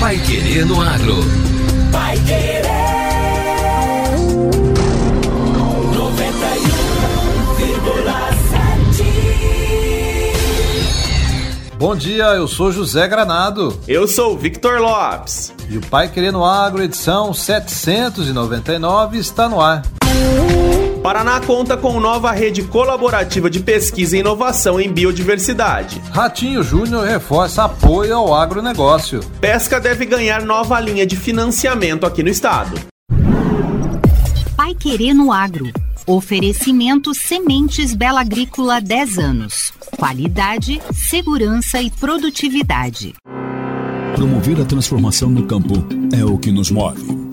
Pai Querer no Agro. Pai Querer. 91,7. Bom dia, eu sou José Granado. Eu sou Victor Lopes. E o Pai Querer no Agro, edição 799, está no ar. Paraná conta com nova rede colaborativa de pesquisa e inovação em biodiversidade. Ratinho Júnior reforça apoio ao agronegócio. Pesca deve ganhar nova linha de financiamento aqui no estado. Pai Querer no Agro. Oferecimento Sementes Bela Agrícola 10 anos. Qualidade, segurança e produtividade. Promover a transformação no campo é o que nos move.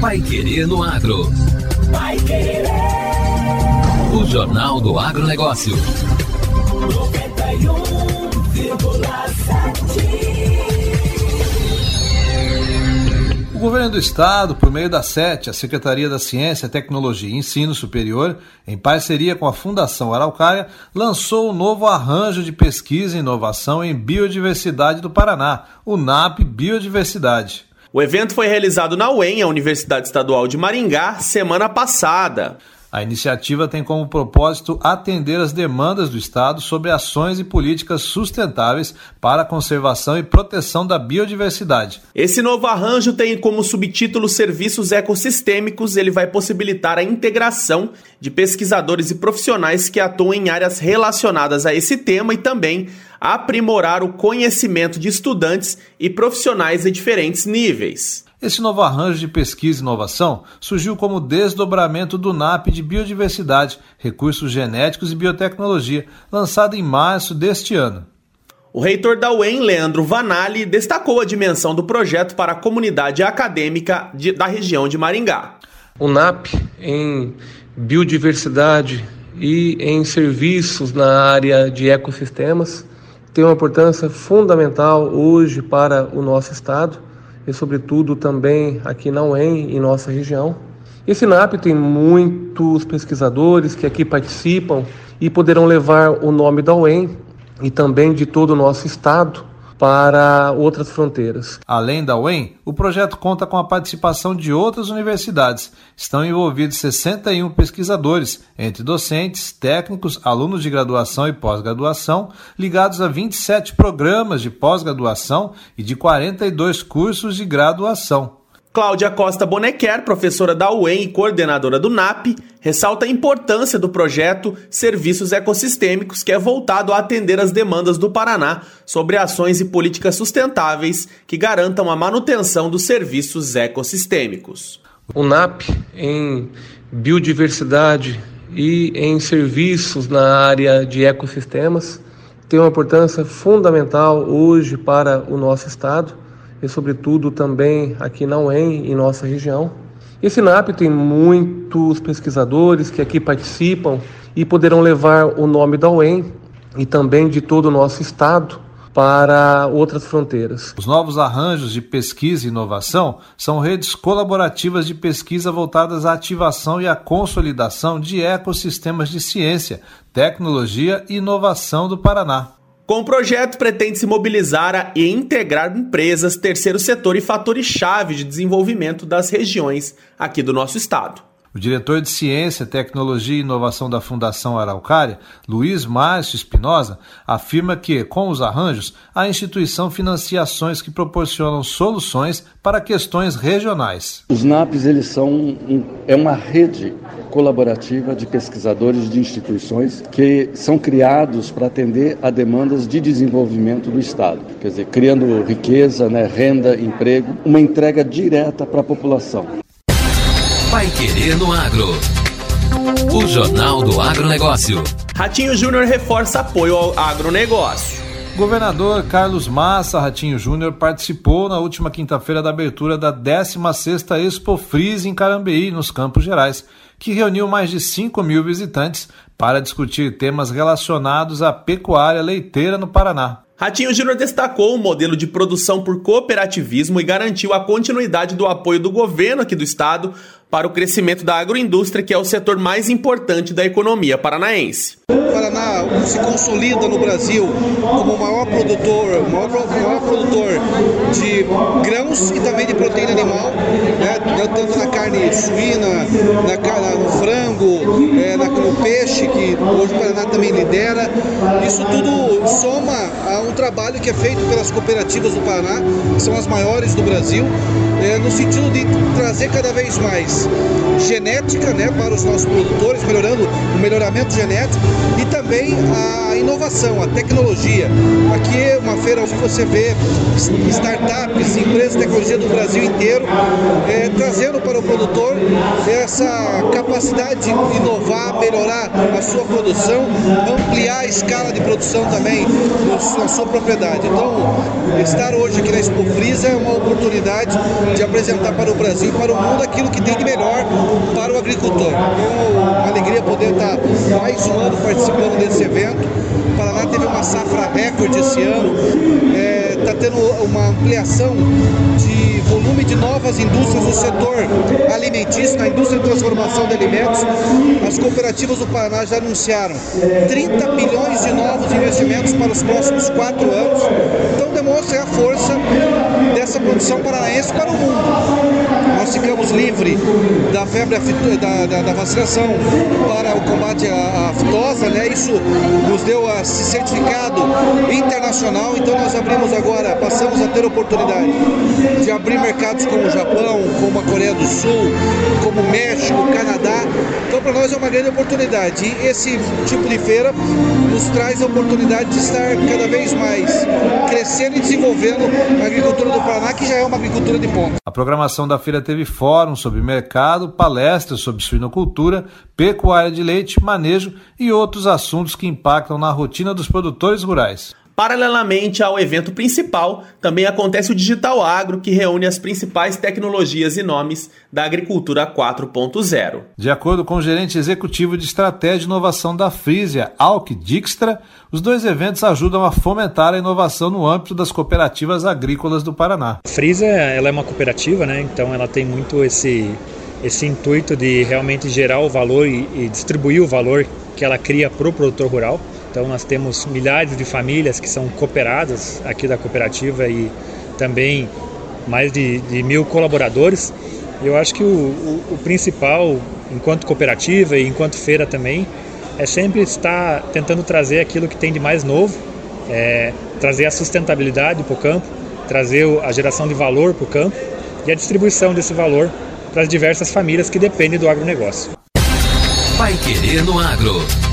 Pai Querer no Agro. Pai Querer. O Jornal do Agronegócio. 91,7. O governo do estado, por meio da SET, a Secretaria da Ciência, Tecnologia e Ensino Superior, em parceria com a Fundação Araucária, lançou o um novo arranjo de pesquisa e inovação em biodiversidade do Paraná, o NAP Biodiversidade. O evento foi realizado na UEM, a Universidade Estadual de Maringá, semana passada. A iniciativa tem como propósito atender as demandas do Estado sobre ações e políticas sustentáveis para a conservação e proteção da biodiversidade. Esse novo arranjo tem como subtítulo Serviços Ecossistêmicos. Ele vai possibilitar a integração de pesquisadores e profissionais que atuam em áreas relacionadas a esse tema e também aprimorar o conhecimento de estudantes e profissionais de diferentes níveis. Esse novo arranjo de pesquisa e inovação surgiu como desdobramento do NAP de Biodiversidade, Recursos Genéticos e Biotecnologia, lançado em março deste ano. O reitor da UEM, Leandro Vanali, destacou a dimensão do projeto para a comunidade acadêmica de, da região de Maringá. O NAP em biodiversidade e em serviços na área de ecossistemas tem uma importância fundamental hoje para o nosso estado e, sobretudo, também aqui na UEM, em nossa região. Esse NAP tem muitos pesquisadores que aqui participam e poderão levar o nome da UEM e também de todo o nosso estado para outras fronteiras. Além da UEM, o projeto conta com a participação de outras universidades. Estão envolvidos 61 pesquisadores, entre docentes, técnicos, alunos de graduação e pós-graduação, ligados a 27 programas de pós-graduação e de 42 cursos de graduação. Cláudia Costa Bonequer, professora da UEM e coordenadora do NAP, ressalta a importância do projeto Serviços Ecossistêmicos, que é voltado a atender as demandas do Paraná sobre ações e políticas sustentáveis que garantam a manutenção dos serviços ecossistêmicos. O NAP em biodiversidade e em serviços na área de ecossistemas tem uma importância fundamental hoje para o nosso estado e, sobretudo, também aqui na UEM, em nossa região. Esse NAP tem muitos pesquisadores que aqui participam e poderão levar o nome da UEM e também de todo o nosso estado para outras fronteiras. Os novos arranjos de pesquisa e inovação são redes colaborativas de pesquisa voltadas à ativação e à consolidação de ecossistemas de ciência, tecnologia e inovação do Paraná. Com o projeto, pretende-se mobilizar e integrar empresas, terceiro setor e fatores-chave de desenvolvimento das regiões aqui do nosso estado. O diretor de Ciência, Tecnologia e Inovação da Fundação Araucária, Luiz Márcio Espinosa, afirma que, com os arranjos, a instituição financia ações que proporcionam soluções para questões regionais. Os NAPs eles são um, é uma rede colaborativa de pesquisadores de instituições que são criados para atender a demandas de desenvolvimento do Estado, quer dizer, criando riqueza, né, renda, emprego, uma entrega direta para a população. Vai Querer no Agro. O Jornal do Agronegócio. Ratinho Júnior reforça apoio ao agronegócio. Governador Carlos Massa Ratinho Júnior participou na última quinta-feira da abertura da 16ª Expo Freeze em Carambeí, nos Campos Gerais, que reuniu mais de 5 mil visitantes para discutir temas relacionados à pecuária leiteira no Paraná. Ratinho Júnior destacou o modelo de produção por cooperativismo e garantiu a continuidade do apoio do governo aqui do estado para o crescimento da agroindústria, que é o setor mais importante da economia paranaense. Paraná se consolida no Brasil como o maior produtor, maior, maior produtor de grãos e também de proteína animal, né, tanto na carne suína, na, carne, no frango, é, na, no peixe, que hoje o Paraná também lidera. Isso tudo soma a um trabalho que é feito pelas cooperativas do Paraná, que são as maiores do Brasil, é, no sentido de trazer cada vez mais genética né, para os nossos produtores, melhorando o melhoramento genético e também a inovação, a tecnologia. Aqui é uma feira onde você vê startups, empresas de tecnologia do Brasil inteiro, é, trazendo para o produtor essa capacidade de inovar, melhorar a sua produção, ampliar a escala de produção também na sua propriedade. Então, estar hoje aqui na Expo Frisa é uma oportunidade de apresentar para o Brasil e para o mundo aquilo que tem de melhor para o agricultor. Então, uma alegria poder estar mais um ano participando desse evento. O Paraná teve uma safra recorde esse ano, está é, tá tendo uma ampliação de volume de novas indústrias no setor alimentício, na indústria de transformação de alimentos. As cooperativas do Paraná já anunciaram 30 bilhões de novos investimentos para os próximos quatro anos. Então demonstra a força dessa produção paranaense para o mundo. Nós ficamos livres da febre da, da, da vacinação para o combate à, fitosa, né? Isso nos deu esse certificado internacional, então nós abrimos agora, passamos a ter oportunidade de abrir mercados como o Japão, como a Coreia do Sul, como o México, Canadá. Então para nós é uma grande oportunidade. E esse tipo de feira nos traz a oportunidade de estar cada vez mais crescendo e desenvolvendo a agricultura do Paraná, que já é uma agricultura de ponta. A programação da feira teve fórum sobre mercado, palestras sobre suinocultura, pecuária de leite, manejo e outros assuntos que impactam na rotina dos produtores rurais. Paralelamente ao evento principal, também acontece o Digital Agro, que reúne as principais tecnologias e nomes da agricultura 4.0. De acordo com o gerente executivo de estratégia e inovação da Frisia, Alk Dijkstra, os dois eventos ajudam a fomentar a inovação no âmbito das cooperativas agrícolas do Paraná. A Frisia ela é uma cooperativa, né? então ela tem muito esse, esse intuito de realmente gerar o valor e, e distribuir o valor que ela cria para o produtor rural. Então nós temos milhares de famílias que são cooperadas aqui da cooperativa e também mais de, de mil colaboradores. Eu acho que o, o, o, principal, enquanto cooperativa e enquanto feira também, é sempre estar tentando trazer aquilo que tem de mais novo, é, trazer a sustentabilidade para o campo, trazer a geração de valor para o campo e a distribuição desse valor para as diversas famílias que dependem do agronegócio. Vai Querer no Agro.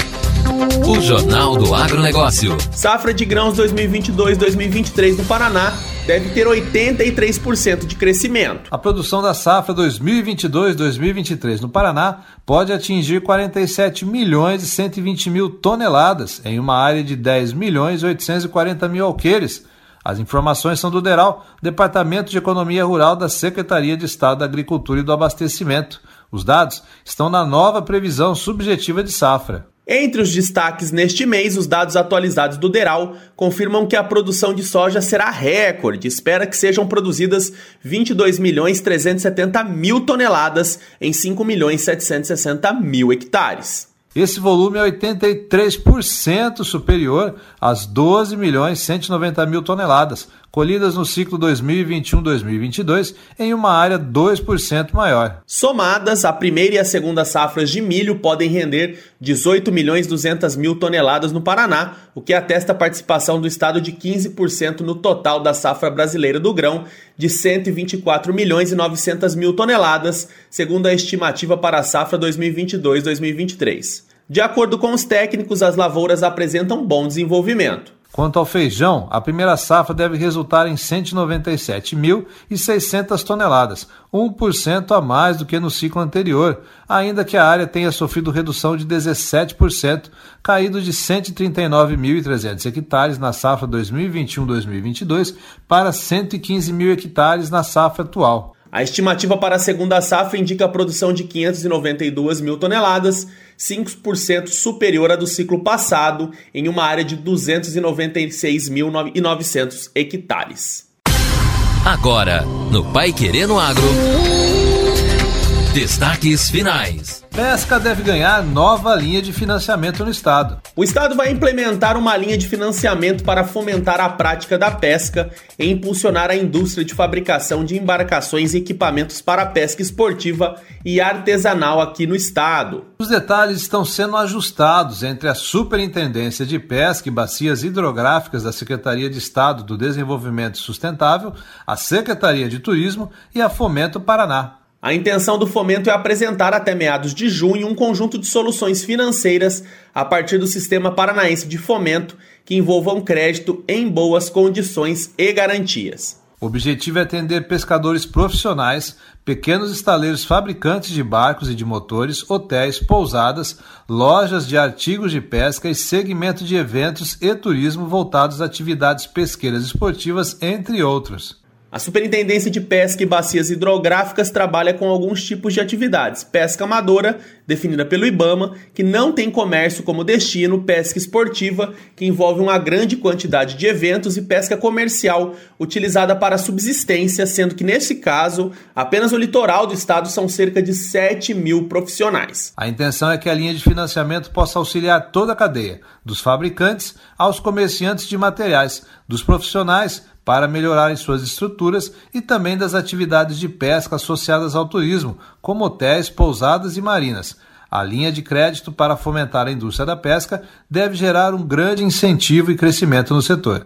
O Jornal do Agronegócio. Safra de grãos 2022-2023 no Paraná deve ter 83% de crescimento. A produção da safra 2022-2023 no Paraná pode atingir 47 milhões e 120 mil toneladas em uma área de 10 milhões e 840 mil alqueires. As informações são do DERAL, Departamento de Economia Rural da Secretaria de Estado da Agricultura e do Abastecimento. Os dados estão na nova previsão subjetiva de safra. Entre os destaques neste mês, os dados atualizados do Deral confirmam que a produção de soja será recorde. Espera que sejam produzidas 22 milhões 370 mil toneladas em 5 milhões 760 mil hectares. Esse volume é 83% superior às 12 milhões 190 mil toneladas, colhidas no ciclo 2021-2022 em uma área 2% maior. Somadas, a primeira e a segunda safras de milho podem render 18 milhões 200 mil toneladas no Paraná, o que atesta a participação do estado de 15% no total da safra brasileira do grão, de 124 milhões e 900 mil toneladas, segundo a estimativa para a safra 2022-2023. De acordo com os técnicos, as lavouras apresentam bom desenvolvimento. Quanto ao feijão, a primeira safra deve resultar em 197.600 toneladas, 1% a mais do que no ciclo anterior, ainda que a área tenha sofrido redução de 17%, caído de 139.300 hectares na safra 2021-2022 para 115 mil hectares na safra atual. A estimativa para a segunda safra indica a produção de 592 mil toneladas, 5% superior à do ciclo passado, em uma área de 296.900 hectares. Agora, no Pai Querendo Agro. Destaques finais. Pesca deve ganhar nova linha de financiamento no estado. O estado vai implementar uma linha de financiamento para fomentar a prática da pesca e impulsionar a indústria de fabricação de embarcações e equipamentos para pesca esportiva e artesanal aqui no estado. Os detalhes estão sendo ajustados entre a Superintendência de Pesca e Bacias Hidrográficas da Secretaria de Estado do Desenvolvimento Sustentável, a Secretaria de Turismo e a Fomento Paraná. A intenção do fomento é apresentar até meados de junho um conjunto de soluções financeiras a partir do Sistema Paranaense de Fomento que envolvam crédito em boas condições e garantias. O objetivo é atender pescadores profissionais, pequenos estaleiros fabricantes de barcos e de motores, hotéis, pousadas, lojas de artigos de pesca e segmento de eventos e turismo voltados a atividades pesqueiras esportivas, entre outros. A Superintendência de Pesca e Bacias Hidrográficas trabalha com alguns tipos de atividades: pesca amadora, definida pelo IBAMA, que não tem comércio como destino, pesca esportiva, que envolve uma grande quantidade de eventos, e pesca comercial, utilizada para subsistência, sendo que nesse caso, apenas o litoral do estado são cerca de 7 mil profissionais. A intenção é que a linha de financiamento possa auxiliar toda a cadeia, dos fabricantes aos comerciantes de materiais, dos profissionais para melhorarem suas estruturas e também das atividades de pesca associadas ao turismo, como hotéis, pousadas e marinas. A linha de crédito para fomentar a indústria da pesca deve gerar um grande incentivo e crescimento no setor.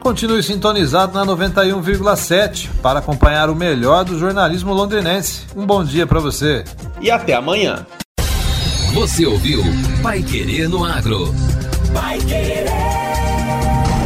Continue sintonizado na 91,7 para acompanhar o melhor do jornalismo londrinense. Um bom dia para você. E até amanhã. Você ouviu Pai Querer no Agro. Pai Querer.